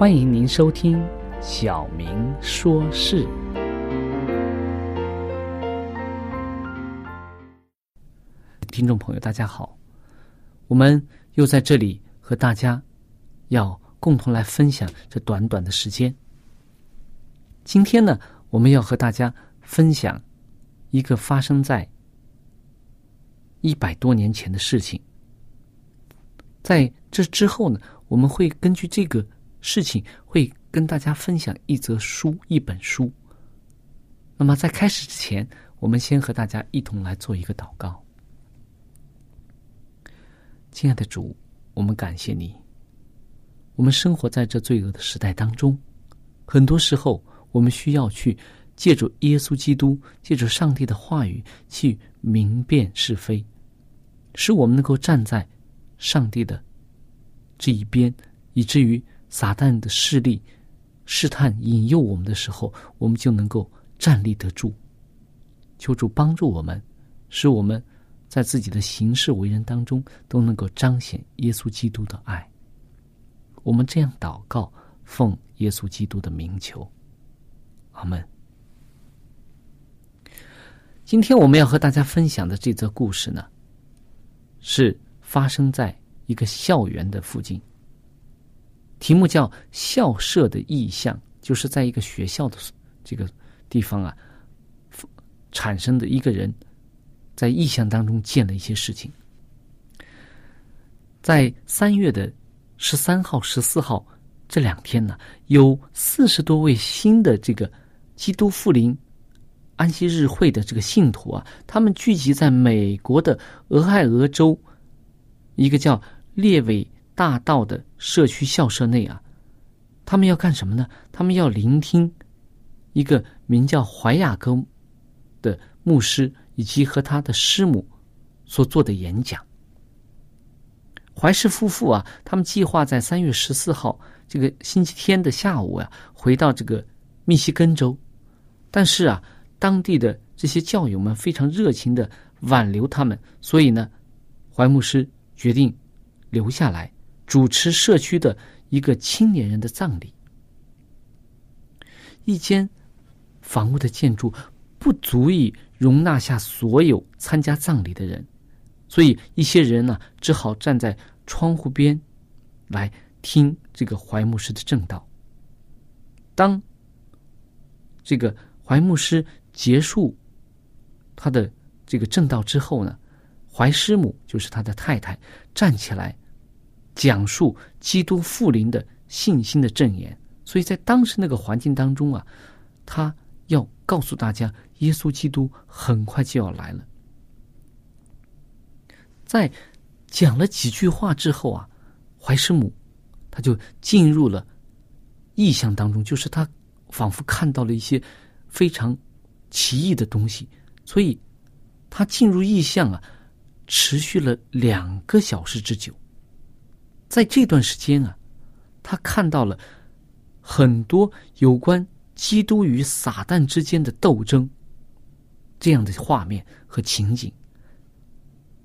欢迎您收听《小明说事》。听众朋友，大家好，我们又在这里和大家要共同来分享这短短的时间。今天呢，我们要和大家分享一个发生在一百多年前的事情。在这之后呢，我们会根据这个。事情会跟大家分享一则书，一本书。那么在开始之前，我们先和大家一同来做一个祷告。亲爱的主，我们感谢你。我们生活在这罪恶的时代当中，很多时候我们需要去借助耶稣基督，借助上帝的话语去明辨是非，使我们能够站在上帝的这一边，以至于。撒旦的势力试探引诱我们的时候，我们就能够站立得住。求主帮助我们，使我们在自己的行事为人当中都能够彰显耶稣基督的爱。我们这样祷告，奉耶稣基督的名求，阿门。今天我们要和大家分享的这则故事呢，是发生在一个校园的附近。题目叫“校舍的意象”，就是在一个学校的这个地方啊，产生的一个人，在意象当中见了一些事情。在三月的十三号、十四号这两天呢，有四十多位新的这个基督复临安息日会的这个信徒啊，他们聚集在美国的俄亥俄州一个叫列韦。大道的社区校舍内啊，他们要干什么呢？他们要聆听一个名叫怀亚哥的牧师以及和他的师母所做的演讲。怀氏夫妇啊，他们计划在三月十四号这个星期天的下午啊，回到这个密西根州，但是啊，当地的这些教友们非常热情的挽留他们，所以呢，怀牧师决定留下来。主持社区的一个青年人的葬礼，一间房屋的建筑不足以容纳下所有参加葬礼的人，所以一些人呢只好站在窗户边来听这个怀牧师的正道。当这个怀牧师结束他的这个正道之后呢，怀师母就是他的太太站起来。讲述基督复临的信心的证言。所以在当时那个环境当中啊，他要告诉大家，耶稣基督很快就要来了。在讲了几句话之后啊，怀师母他就进入了意象当中，就是他仿佛看到了一些非常奇异的东西，所以他进入意象啊，持续了两个小时之久。在这段时间啊，他看到了很多有关基督与撒旦之间的斗争这样的画面和情景，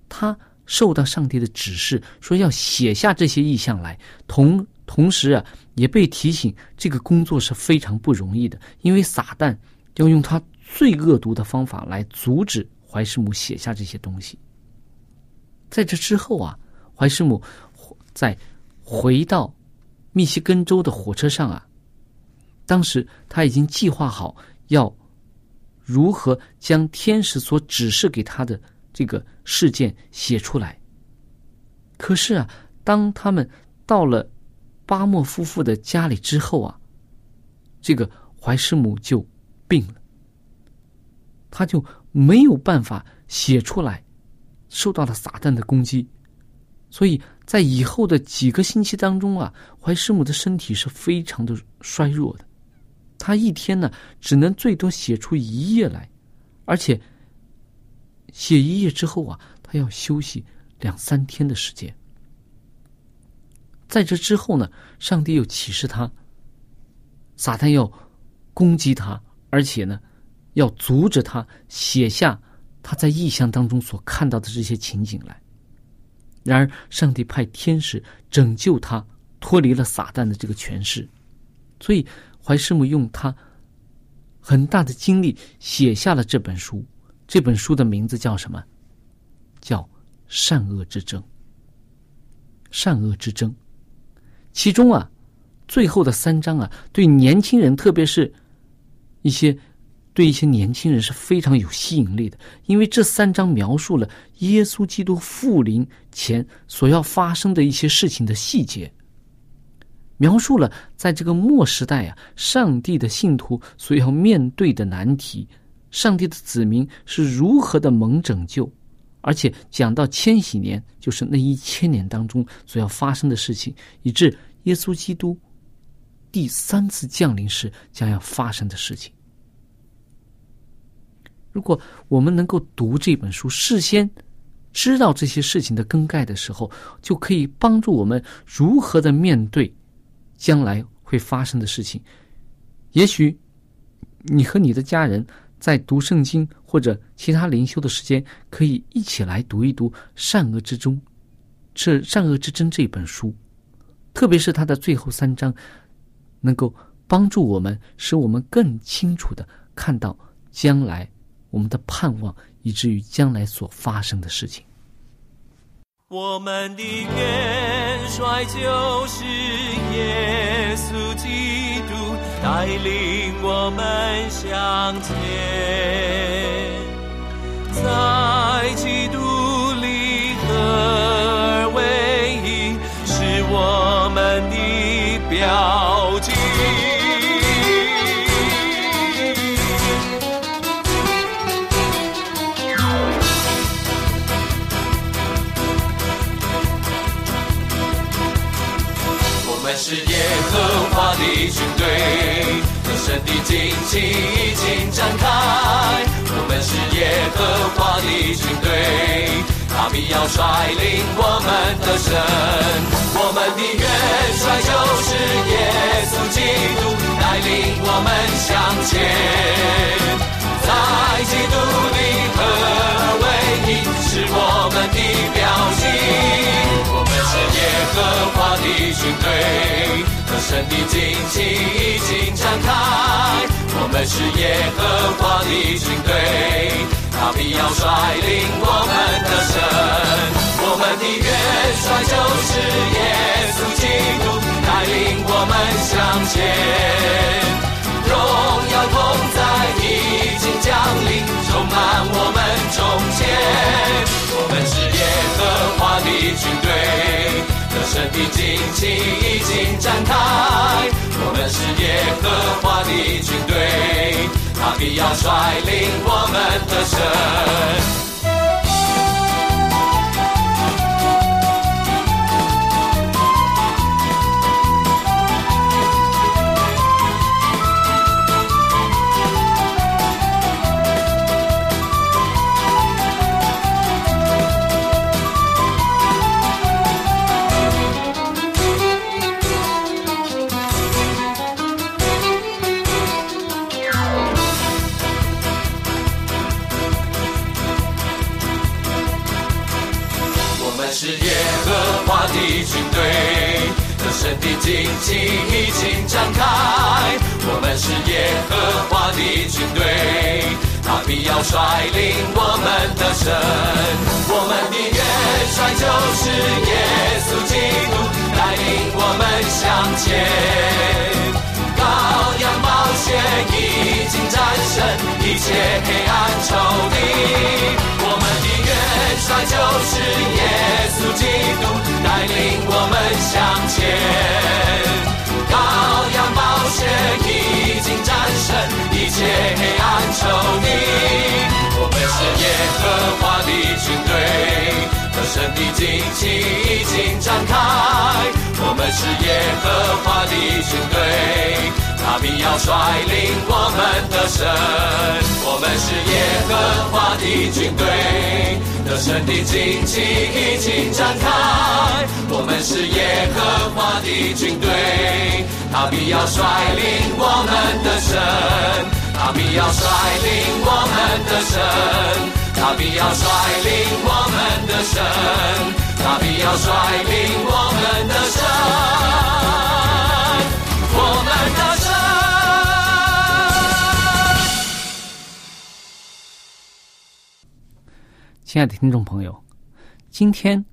他。受到上帝的指示，说要写下这些意象来。同同时啊，也被提醒这个工作是非常不容易的，因为撒旦要用他最恶毒的方法来阻止怀师母写下这些东西。在这之后啊，怀师母在回到密西根州的火车上啊，当时他已经计划好要如何将天使所指示给他的。这个事件写出来。可是啊，当他们到了巴莫夫妇的家里之后啊，这个怀师母就病了，他就没有办法写出来，受到了撒旦的攻击，所以在以后的几个星期当中啊，怀师母的身体是非常的衰弱的，他一天呢只能最多写出一页来，而且。写一页之后啊，他要休息两三天的时间。在这之后呢，上帝又启示他，撒旦要攻击他，而且呢，要阻止他写下他在异象当中所看到的这些情景来。然而，上帝派天使拯救他，脱离了撒旦的这个权势。所以，怀师母用他很大的精力写下了这本书。这本书的名字叫什么？叫善恶之争。善恶之争，其中啊，最后的三章啊，对年轻人，特别是一些对一些年轻人是非常有吸引力的，因为这三章描述了耶稣基督复临前所要发生的一些事情的细节，描述了在这个末时代啊，上帝的信徒所要面对的难题。上帝的子民是如何的蒙拯救，而且讲到千禧年，就是那一千年当中所要发生的事情，以致耶稣基督第三次降临时将要发生的事情。如果我们能够读这本书，事先知道这些事情的更改的时候，就可以帮助我们如何的面对将来会发生的事情。也许你和你的家人。在读圣经或者其他灵修的时间，可以一起来读一读《善恶之中》这《善恶之争》这本书，特别是它的最后三章，能够帮助我们，使我们更清楚的看到将来我们的盼望，以至于将来所发生的事情。我们的元帅就是耶稣基督，带领我们向前，在基督里合而为一，是我们的标是耶和华的军队，人生的旌旗已经展开。我们是耶和华的军队，他必要率领我们的神。我们的元帅就是耶稣基督，带领我们向前。在基督里合而为一，是我们的标记。是耶和华的军队。神的旌旗已经展开，我们是耶和华的军队，他必要率领我们的神。我们的元帅就是耶稣基督，带领我们向前。荣耀同在的。旌旗已经展开，我们是耶和华的军队，他必要率领我们的神神的。旌旗已经展开，我们是耶和华的军队，他必要率领我们的神。我们的元帅就是耶稣基督，带领我们向前。羔羊宝血已经战胜一切黑暗仇敌，帅就是耶稣基督，带领我们向前。羔羊宝血已经战胜一切黑暗仇敌，我们是耶和华的军队，得胜的旌旗已经展开。我们是耶和华的军队，他必要率领我们的神。我们是耶和华的军队，得胜的旌旗已经展开。我们是耶和华的军队。他必要率领我们的神，他必要率领我们的神，他必要率领我们的神，他必要率领我们的神，我们的神。亲爱的听众朋友，今天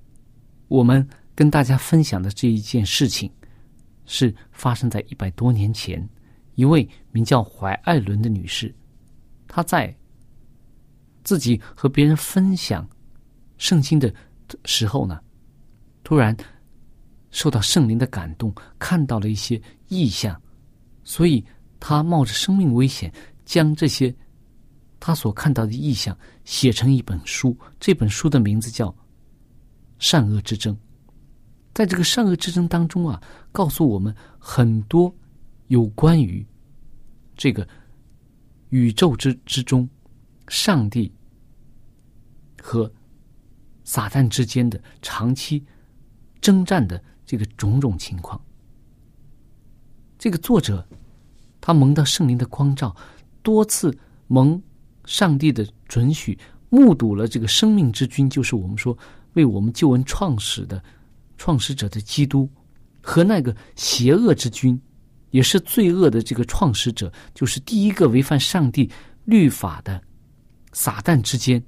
我们跟大家分享的这一件事情。是发生在一百多年前，一位名叫怀艾伦的女士，她在自己和别人分享圣经的时候呢，突然受到圣灵的感动，看到了一些异象，所以她冒着生命危险，将这些他所看到的意象写成一本书。这本书的名字叫《善恶之争》。在这个善恶之争当中啊，告诉我们很多有关于这个宇宙之之中，上帝和撒旦之间的长期征战的这个种种情况。这个作者他蒙到圣灵的光照，多次蒙上帝的准许，目睹了这个生命之君，就是我们说为我们救恩创始的。创始者的基督和那个邪恶之君，也是罪恶的这个创始者，就是第一个违反上帝律法的撒旦之间，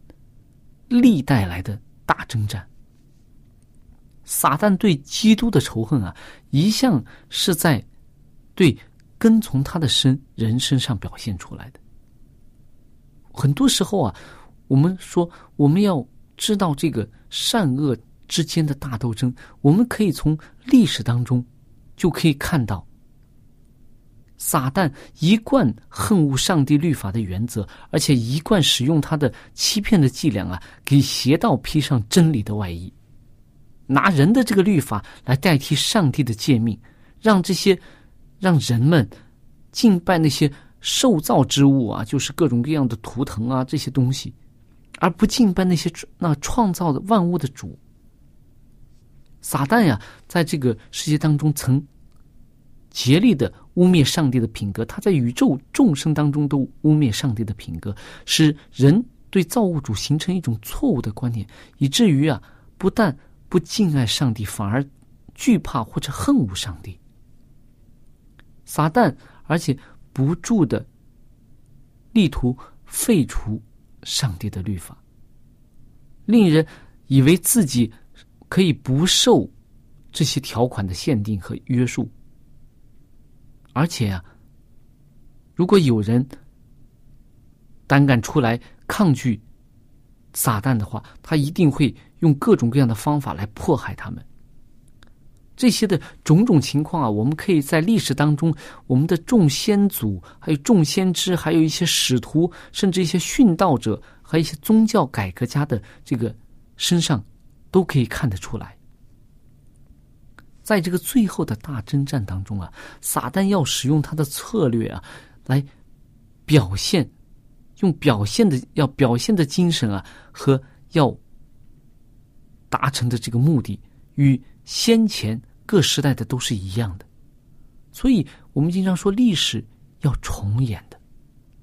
历代来的大征战。撒旦对基督的仇恨啊，一向是在对跟从他的身人身上表现出来的。很多时候啊，我们说我们要知道这个善恶。之间的大斗争，我们可以从历史当中就可以看到，撒旦一贯恨恶上帝律法的原则，而且一贯使用他的欺骗的伎俩啊，给邪道披上真理的外衣，拿人的这个律法来代替上帝的诫命，让这些让人们敬拜那些受造之物啊，就是各种各样的图腾啊这些东西，而不敬拜那些那创造的万物的主。撒旦呀，在这个世界当中曾竭力的污蔑上帝的品格，他在宇宙众生当中都污蔑上帝的品格，使人对造物主形成一种错误的观念，以至于啊，不但不敬爱上帝，反而惧怕或者恨恶上帝。撒旦而且不住的力图废除上帝的律法，令人以为自己。可以不受这些条款的限定和约束，而且啊，如果有人胆敢出来抗拒撒旦的话，他一定会用各种各样的方法来迫害他们。这些的种种情况啊，我们可以在历史当中，我们的众先祖、还有众先知，还有一些使徒，甚至一些殉道者，和一些宗教改革家的这个身上，都可以看得出来。在这个最后的大征战当中啊，撒旦要使用他的策略啊，来表现，用表现的要表现的精神啊，和要达成的这个目的，与先前各时代的都是一样的。所以我们经常说历史要重演的。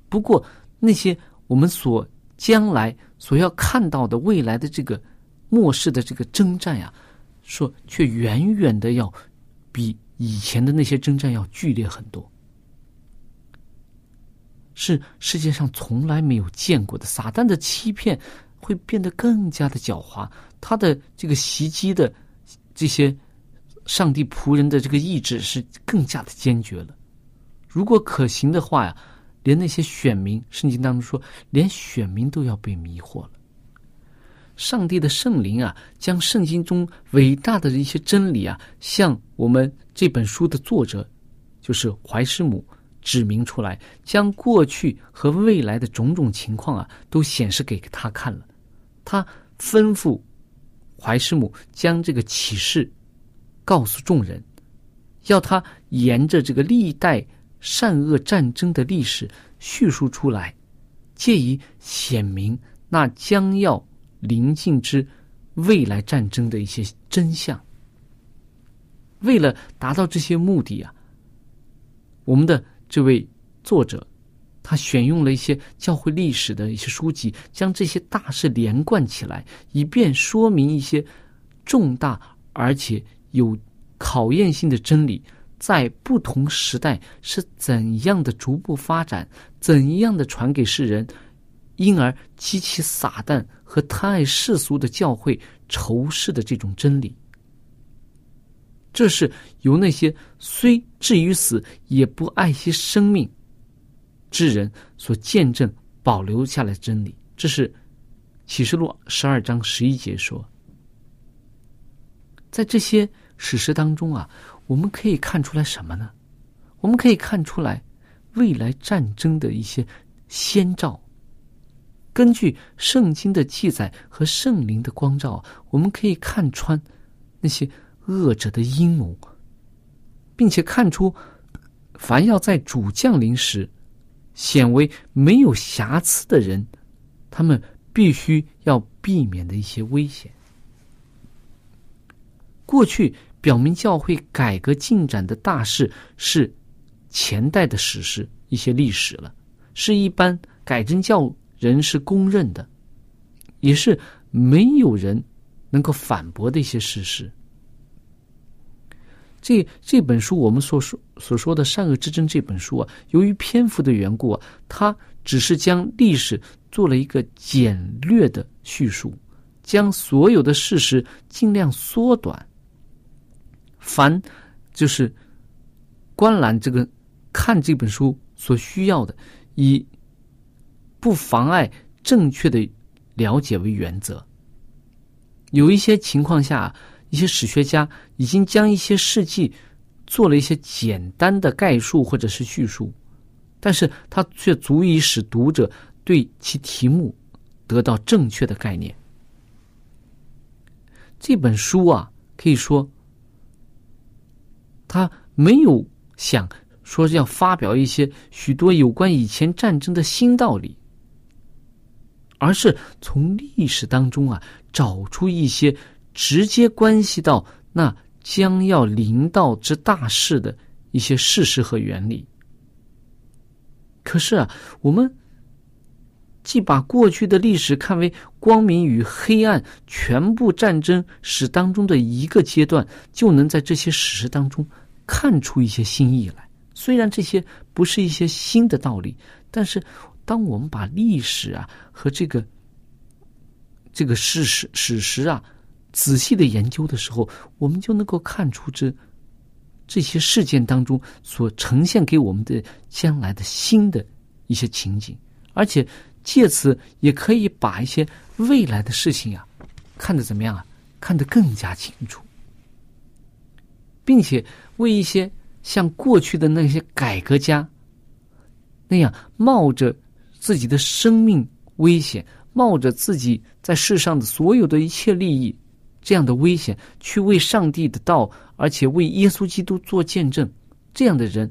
不过那些我们所将来所要看到的未来的这个末世的这个征战呀。说，却远远的要比以前的那些征战要剧烈很多，是世界上从来没有见过的。撒旦的欺骗会变得更加的狡猾，他的这个袭击的这些上帝仆人的这个意志是更加的坚决了。如果可行的话呀，连那些选民，圣经当中说，连选民都要被迷惑了。上帝的圣灵啊，将圣经中伟大的一些真理啊，向我们这本书的作者，就是怀师母指明出来，将过去和未来的种种情况啊，都显示给他看了。他吩咐怀师母将这个启示告诉众人，要他沿着这个历代善恶战争的历史叙述出来，借以显明那将要。临近之未来战争的一些真相。为了达到这些目的啊，我们的这位作者，他选用了一些教会历史的一些书籍，将这些大事连贯起来，以便说明一些重大而且有考验性的真理，在不同时代是怎样的逐步发展，怎样的传给世人。因而激起撒旦和贪爱世俗的教会仇视的这种真理，这是由那些虽至于死也不爱惜生命之人所见证保留下来真理。这是启示录十二章十一节说，在这些史实当中啊，我们可以看出来什么呢？我们可以看出来未来战争的一些先兆。根据圣经的记载和圣灵的光照，我们可以看穿那些恶者的阴谋，并且看出凡要在主降临时显为没有瑕疵的人，他们必须要避免的一些危险。过去表明教会改革进展的大事是前代的史实，一些历史了，是一般改正教。人是公认的，也是没有人能够反驳的一些事实。这这本书我们所说所说的《善恶之争》这本书啊，由于篇幅的缘故啊，它只是将历史做了一个简略的叙述，将所有的事实尽量缩短。凡就是观览这个看这本书所需要的，以。不妨碍正确的了解为原则。有一些情况下，一些史学家已经将一些事迹做了一些简单的概述或者是叙述，但是它却足以使读者对其题目得到正确的概念。这本书啊，可以说，他没有想说要发表一些许多有关以前战争的新道理。而是从历史当中啊，找出一些直接关系到那将要临到之大事的一些事实和原理。可是啊，我们既把过去的历史看为光明与黑暗全部战争史当中的一个阶段，就能在这些史实当中看出一些新意来。虽然这些不是一些新的道理，但是。当我们把历史啊和这个这个事实史实啊仔细的研究的时候，我们就能够看出这这些事件当中所呈现给我们的将来的新的一些情景，而且借此也可以把一些未来的事情啊看得怎么样啊？看得更加清楚。并且为一些像过去的那些改革家那样冒着自己的生命危险，冒着自己在世上的所有的一切利益这样的危险，去为上帝的道，而且为耶稣基督做见证，这样的人，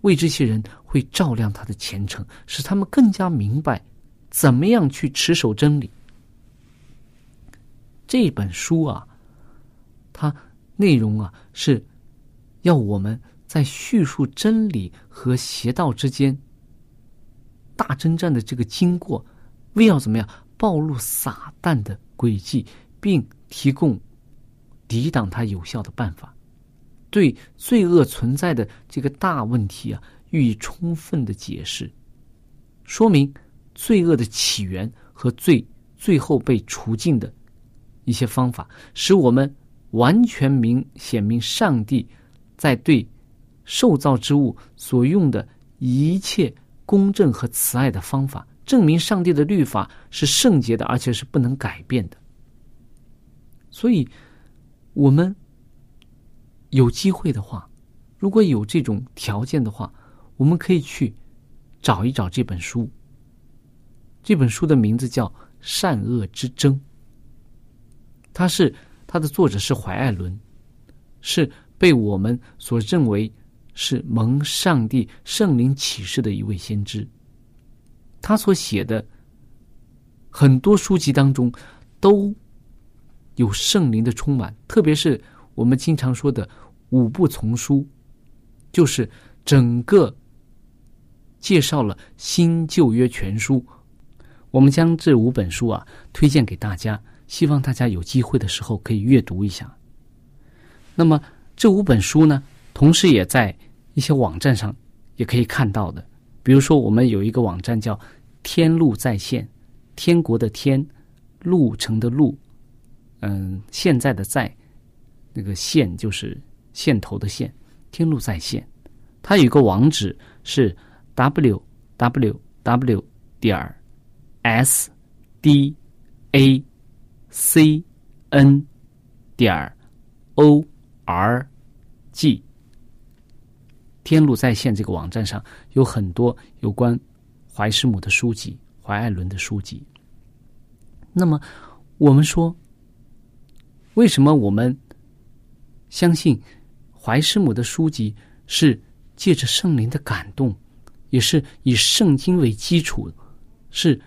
为这些人会照亮他的前程，使他们更加明白怎么样去持守真理。这本书啊，它内容啊是要我们在叙述真理和邪道之间大征战的这个经过，为要怎么样暴露撒旦的诡计，并提供抵挡它有效的办法，对罪恶存在的这个大问题啊予以充分的解释，说明罪恶的起源和罪最后被除尽的。一些方法，使我们完全明显明上帝在对受造之物所用的一切公正和慈爱的方法，证明上帝的律法是圣洁的，而且是不能改变的。所以，我们有机会的话，如果有这种条件的话，我们可以去找一找这本书。这本书的名字叫《善恶之争》。他是他的作者是怀艾伦，是被我们所认为是蒙上帝圣灵启示的一位先知。他所写的很多书籍当中都有圣灵的充满，特别是我们经常说的五部丛书，就是整个介绍了新旧约全书。我们将这五本书啊推荐给大家。希望大家有机会的时候可以阅读一下。那么这五本书呢，同时也在一些网站上也可以看到的。比如说，我们有一个网站叫“天路在线”，天国的天，路程的路，嗯，现在的在，那个线就是线头的线，天路在线。它有一个网址是 w w w 点 s d a。c n 点 o r g 天路在线这个网站上有很多有关怀师母的书籍，怀艾伦的书籍。那么，我们说，为什么我们相信怀师母的书籍是借着圣灵的感动，也是以圣经为基础，是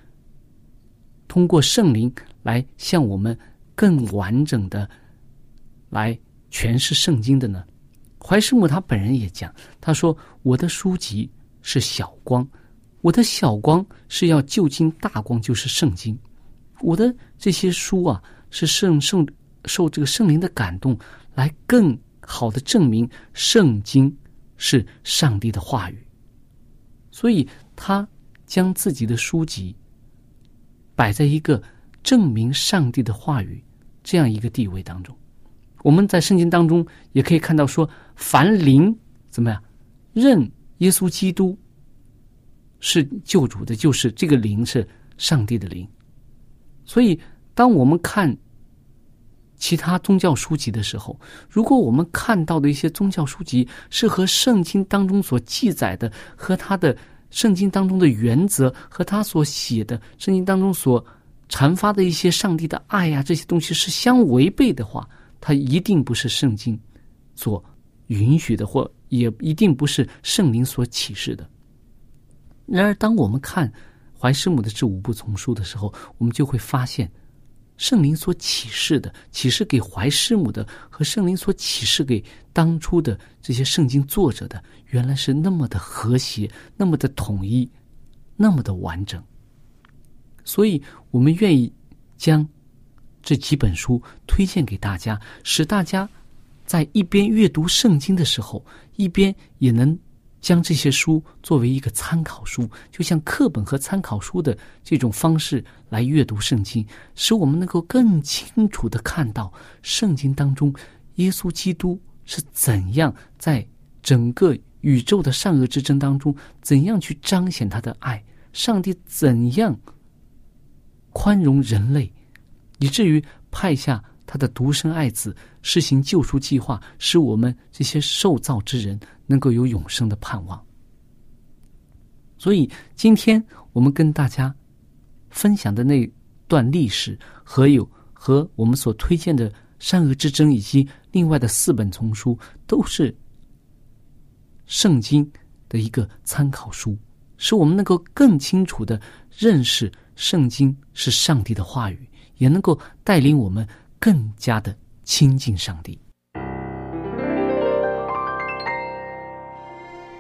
通过圣灵。来向我们更完整的来诠释圣经的呢？怀师母他本人也讲，他说：“我的书籍是小光，我的小光是要就近大光，就是圣经。我的这些书啊，是圣圣受这个圣灵的感动，来更好的证明圣经是上帝的话语。所以，他将自己的书籍摆在一个。”证明上帝的话语这样一个地位当中，我们在圣经当中也可以看到说，凡灵怎么样认耶稣基督是救主的，就是这个灵是上帝的灵。所以，当我们看其他宗教书籍的时候，如果我们看到的一些宗教书籍是和圣经当中所记载的，和他的圣经当中的原则，和他所写的圣经当中所。阐发的一些上帝的爱呀，这些东西是相违背的话，它一定不是圣经所允许的，或也一定不是圣灵所启示的。然而，当我们看怀师母的这五部丛书的时候，我们就会发现，圣灵所启示的、启示给怀师母的，和圣灵所启示给当初的这些圣经作者的，原来是那么的和谐，那么的统一，那么的完整。所以，我们愿意将这几本书推荐给大家，使大家在一边阅读圣经的时候，一边也能将这些书作为一个参考书，就像课本和参考书的这种方式来阅读圣经，使我们能够更清楚的看到圣经当中耶稣基督是怎样在整个宇宙的善恶之争当中，怎样去彰显他的爱，上帝怎样。宽容人类，以至于派下他的独生爱子施行救赎计划，使我们这些受造之人能够有永生的盼望。所以，今天我们跟大家分享的那段历史，和有和我们所推荐的《善恶之争》以及另外的四本丛书，都是圣经的一个参考书，使我们能够更清楚的认识圣经是上帝的话语，也能够带领我们更加的亲近上帝。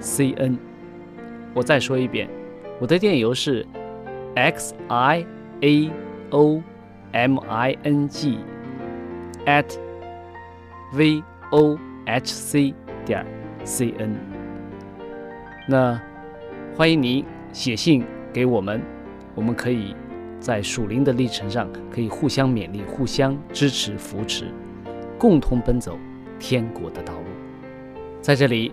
c n。我再说一遍，我的电邮是 x i a o m i n g at v o h c 点 c n。那欢迎您写信给我们，我们可以在属灵的历程上可以互相勉励、互相支持、扶持，共同奔走天国的道路。在这里，